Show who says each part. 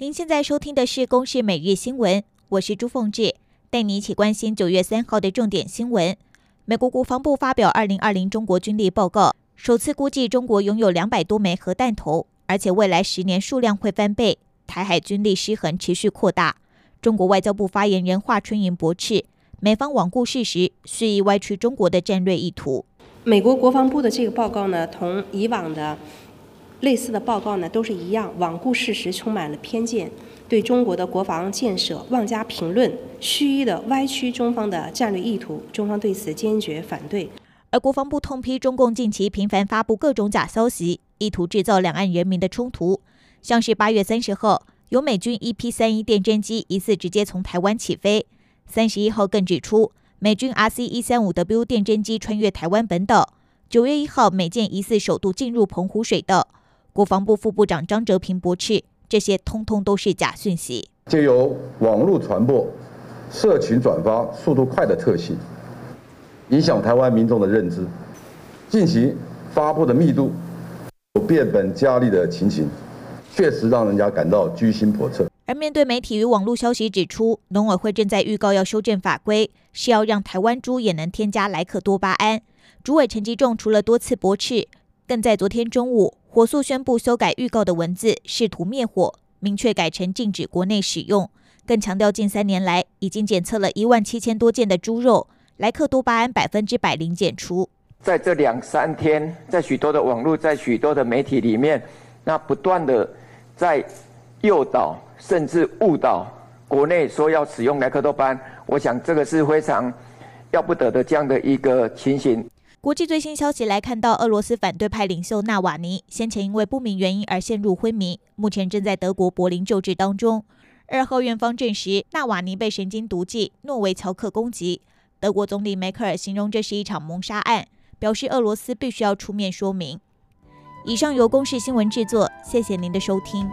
Speaker 1: 您现在收听的是《公视每日新闻》，我是朱凤志，带你一起关心九月三号的重点新闻。美国国防部发表二零二零中国军力报告，首次估计中国拥有两百多枚核弹头，而且未来十年数量会翻倍。台海军力失衡持续扩大。中国外交部发言人华春莹驳斥，美方罔顾事实，蓄意歪曲中国的战略意图。
Speaker 2: 美国国防部的这个报告呢，同以往的类似的报告呢，都是一样，罔顾事实，充满了偏见，对中国的国防建设妄加评论，蓄意的歪曲中方的战略意图。中方对此坚决反对。
Speaker 1: 而国防部痛批中共近期频繁发布各种假消息，意图制造两岸人民的冲突，像是八月三十号。有美军 EP 三一电侦机疑似直接从台湾起飞，三十一号更指出美军 RC 一三五 W 电侦机穿越台湾本岛。九月一号美舰疑似首度进入澎湖水道，国防部副部长张哲平驳斥，这些通通都是假讯息。
Speaker 3: 借由网络传播、社群转发速度快的特性，影响台湾民众的认知，近期发布的密度有变本加厉的情形。确实让人家感到居心叵测。
Speaker 1: 而面对媒体与网络消息指出，农委会正在预告要修正法规，是要让台湾猪也能添加莱克多巴胺。主委陈吉仲除了多次驳斥，更在昨天中午火速宣布修改预告的文字，试图灭火，明确改成禁止国内使用。更强调近三年来已经检测了一万七千多件的猪肉，莱克多巴胺百分之百零检出。
Speaker 4: 在这两三天，在许多的网络，在许多的媒体里面，那不断的。在诱导甚至误导国内说要使用莱克多巴胺，我想这个是非常要不得的这样的一个情形。
Speaker 1: 国际最新消息来看到，俄罗斯反对派领袖纳瓦尼先前因为不明原因而陷入昏迷，目前正在德国柏林救治当中。二号院方证实，纳瓦尼被神经毒剂诺维乔克攻击。德国总理梅克尔形容这是一场谋杀案，表示俄罗斯必须要出面说明。以上由公视新闻制作，谢谢您的收听。